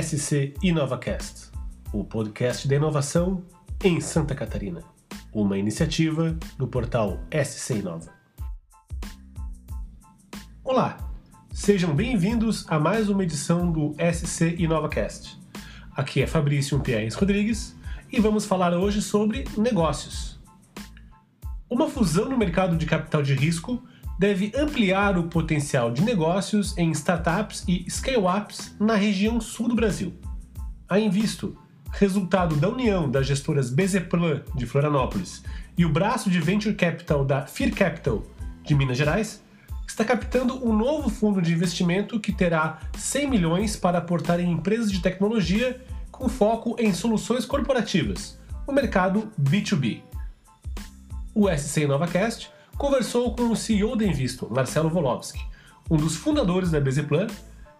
SC InovaCast, o podcast da inovação em Santa Catarina, uma iniciativa do portal SC Inova. Olá, sejam bem-vindos a mais uma edição do SC InovaCast. Aqui é Fabrício Pierres Rodrigues e vamos falar hoje sobre negócios. Uma fusão no mercado de capital de risco deve ampliar o potencial de negócios em startups e scale-ups na região sul do Brasil. A Invisto, resultado da união das gestoras Bezeplan de Florianópolis e o braço de venture capital da Fear Capital de Minas Gerais, está captando um novo fundo de investimento que terá 100 milhões para aportar em empresas de tecnologia com foco em soluções corporativas, o mercado B2B. O SC InovaCast conversou com o CEO da Invisto, Marcelo Volowski, um dos fundadores da Bezeplan,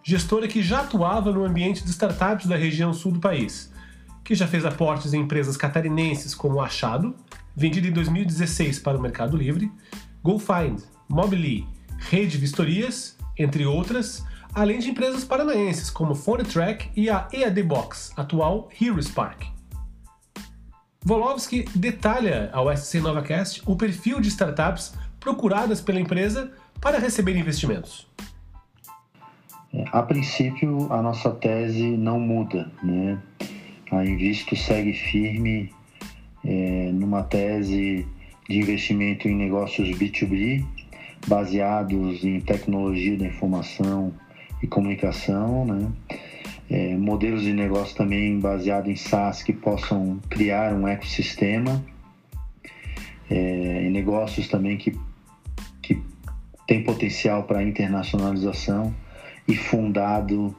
gestora que já atuava no ambiente de startups da região sul do país, que já fez aportes em empresas catarinenses como Achado, vendida em 2016 para o Mercado Livre, GoFind, Mobily, Rede Vistorias, entre outras, além de empresas paranaenses como PhoneTrack e a EAD Box, atual Hero Spark. Volowski detalha ao SC NovaCast o perfil de startups procuradas pela empresa para receber investimentos. É, a princípio, a nossa tese não muda. Né? A Invisto segue firme é, numa tese de investimento em negócios B2B, baseados em tecnologia da informação e comunicação, né? é, modelos de negócio também baseados em SaaS que possam criar um ecossistema, é, negócios também que tem potencial para internacionalização e fundado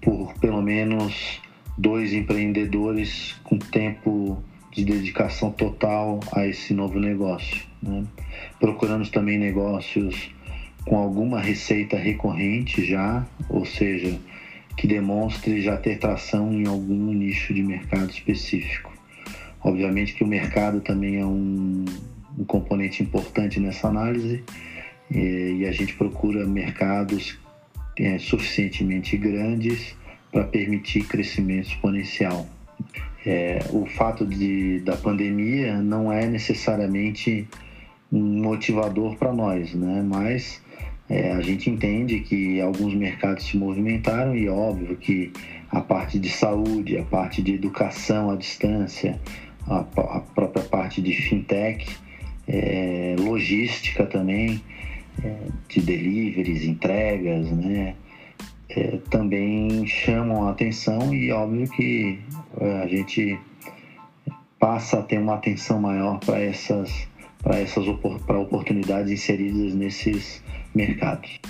por pelo menos dois empreendedores com tempo de dedicação total a esse novo negócio. Né? Procuramos também negócios com alguma receita recorrente já, ou seja, que demonstre já ter tração em algum nicho de mercado específico. Obviamente que o mercado também é um, um componente importante nessa análise e, e a gente procura mercados é, suficientemente grandes para permitir crescimento exponencial. É, o fato de, da pandemia não é necessariamente um motivador para nós, né? mas é, a gente entende que alguns mercados se movimentaram e é óbvio que a parte de saúde, a parte de educação à distância, a, a própria parte de fintech, é, logística também, é, de deliveries, entregas, né? É, também chamam a atenção e óbvio que é, a gente passa a ter uma atenção maior para essas para essas para oportunidades inseridas nesses mercados.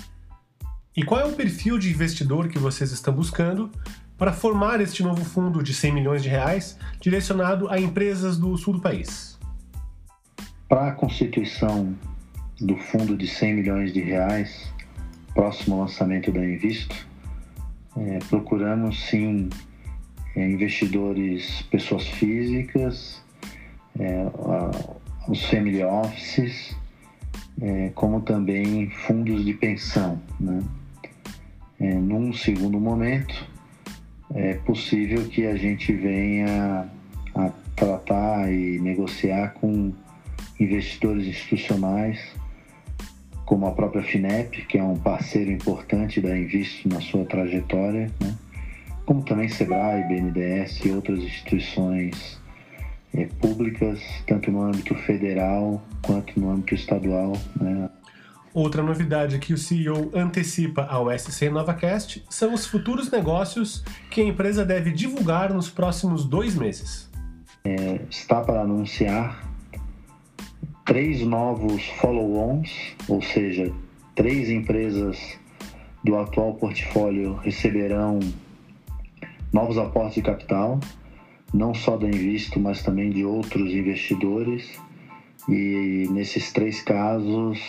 E qual é o perfil de investidor que vocês estão buscando para formar este novo fundo de 100 milhões de reais direcionado a empresas do sul do país? Para a constituição do fundo de 100 milhões de reais, próximo lançamento da Invisto, é, procuramos sim é, investidores, pessoas físicas, é, os family offices, é, como também fundos de pensão. Né? É, num segundo momento, é possível que a gente venha a tratar e negociar com investidores institucionais, como a própria FINEP, que é um parceiro importante da Invisto na sua trajetória, né? como também SEBRAE, BNDES e outras instituições é, públicas, tanto no âmbito federal quanto no âmbito estadual. Né? Outra novidade que o CEO antecipa ao SC NovaCast são os futuros negócios que a empresa deve divulgar nos próximos dois meses. É, está para anunciar três novos follow-ons, ou seja, três empresas do atual portfólio receberão novos aportes de capital não só da Invisto, mas também de outros investidores. E nesses três casos,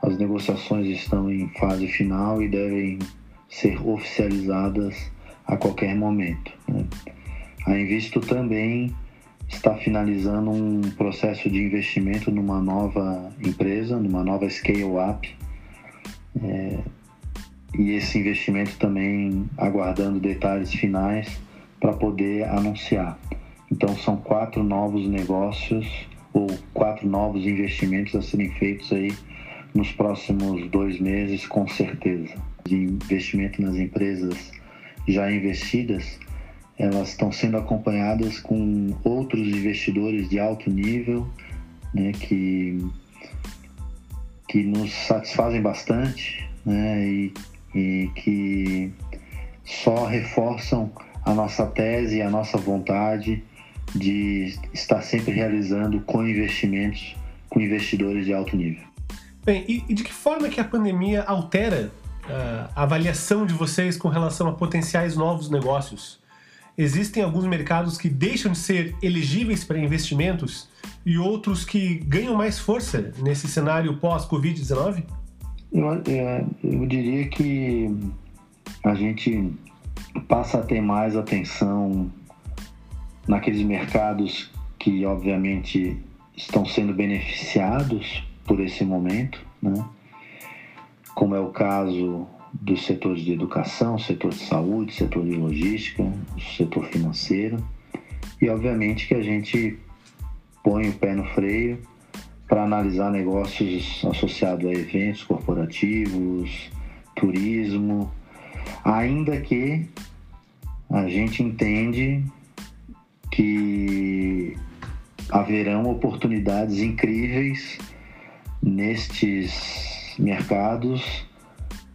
as negociações estão em fase final e devem ser oficializadas a qualquer momento. Né? A Invisto também está finalizando um processo de investimento numa nova empresa, numa nova scale-up, é, e esse investimento também aguardando detalhes finais para poder anunciar. Então são quatro novos negócios ou quatro novos investimentos a serem feitos aí nos próximos dois meses, com certeza. De investimento nas empresas já investidas, elas estão sendo acompanhadas com outros investidores de alto nível, né, que, que nos satisfazem bastante né, e, e que só reforçam a nossa tese e a nossa vontade de estar sempre realizando com investimentos com investidores de alto nível. Bem, e, de que forma que a pandemia altera uh, a avaliação de vocês com relação a potenciais novos negócios? Existem alguns mercados que deixam de ser elegíveis para investimentos e outros que ganham mais força nesse cenário pós-Covid-19? Eu, é, eu diria que a gente passa a ter mais atenção naqueles mercados que, obviamente, estão sendo beneficiados por esse momento, né? como é o caso dos setores de educação, setor de saúde, setor de logística, setor financeiro. E obviamente que a gente põe o pé no freio para analisar negócios associados a eventos corporativos, turismo, ainda que a gente entende que haverão oportunidades incríveis nestes mercados,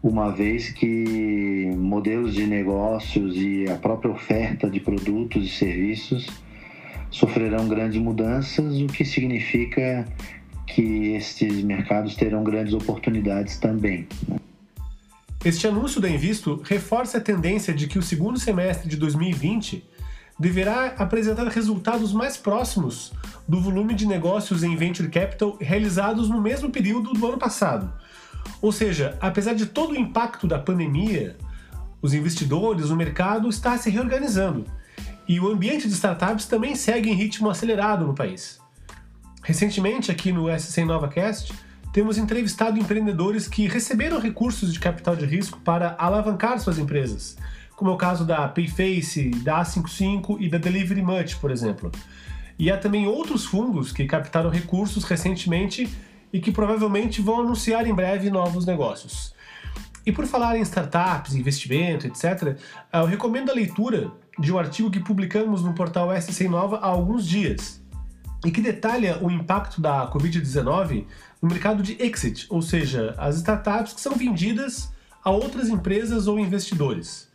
uma vez que modelos de negócios e a própria oferta de produtos e serviços sofrerão grandes mudanças, o que significa que estes mercados terão grandes oportunidades também. Né? Este anúncio da Invisto reforça a tendência de que o segundo semestre de 2020 deverá apresentar resultados mais próximos do volume de negócios em venture capital realizados no mesmo período do ano passado. Ou seja, apesar de todo o impacto da pandemia, os investidores, o mercado está se reorganizando e o ambiente de startups também segue em ritmo acelerado no país. Recentemente, aqui no SC NovaCast, temos entrevistado empreendedores que receberam recursos de capital de risco para alavancar suas empresas, como é o caso da Payface, da A55 e da Delivery Much, por exemplo. E há também outros fundos que captaram recursos recentemente e que provavelmente vão anunciar em breve novos negócios. E por falar em startups, investimento, etc., eu recomendo a leitura de um artigo que publicamos no portal SC Nova há alguns dias e que detalha o impacto da Covid-19 no mercado de exit, ou seja, as startups que são vendidas a outras empresas ou investidores.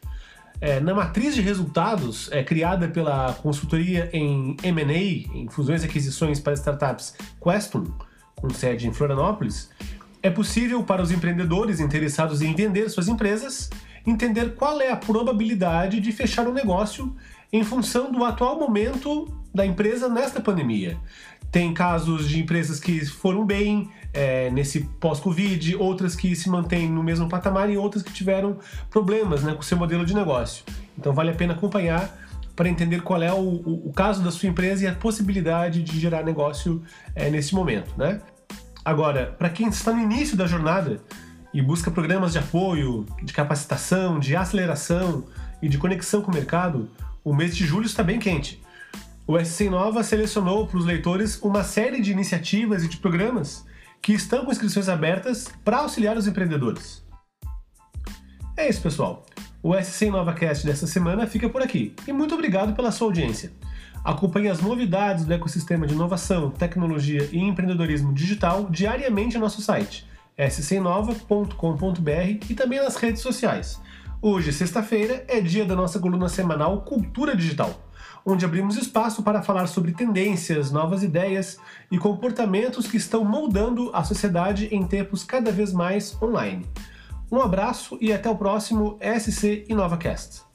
É, na matriz de resultados é, criada pela consultoria em M&A, em fusões e aquisições para startups Questum, com sede em Florianópolis, é possível para os empreendedores interessados em vender suas empresas entender qual é a probabilidade de fechar um negócio em função do atual momento da empresa nesta pandemia. Tem casos de empresas que foram bem é, nesse pós-Covid, outras que se mantêm no mesmo patamar e outras que tiveram problemas né, com seu modelo de negócio. Então vale a pena acompanhar para entender qual é o, o, o, caso da sua empresa e a possibilidade de gerar negócio é, nesse momento. Né? Agora, para quem está no início da jornada e busca programas de apoio, de capacitação, de aceleração e de conexão com o mercado, o mês de julho está bem quente. O SC Nova selecionou para os leitores uma série de iniciativas e de programas que estão com inscrições abertas para auxiliar os empreendedores. É isso, pessoal. O SC NovaCast dessa semana fica por aqui e muito obrigado pela sua audiência. Acompanhe as novidades do ecossistema de inovação, tecnologia e empreendedorismo digital diariamente no nosso site scnova.com.br e também nas redes sociais. Hoje, sexta-feira, é dia da nossa coluna semanal Cultura Digital onde abrimos espaço para falar sobre tendências, novas ideias e comportamentos que estão moldando a sociedade em tempos cada vez mais online. Um abraço e até o próximo SC InovaCast.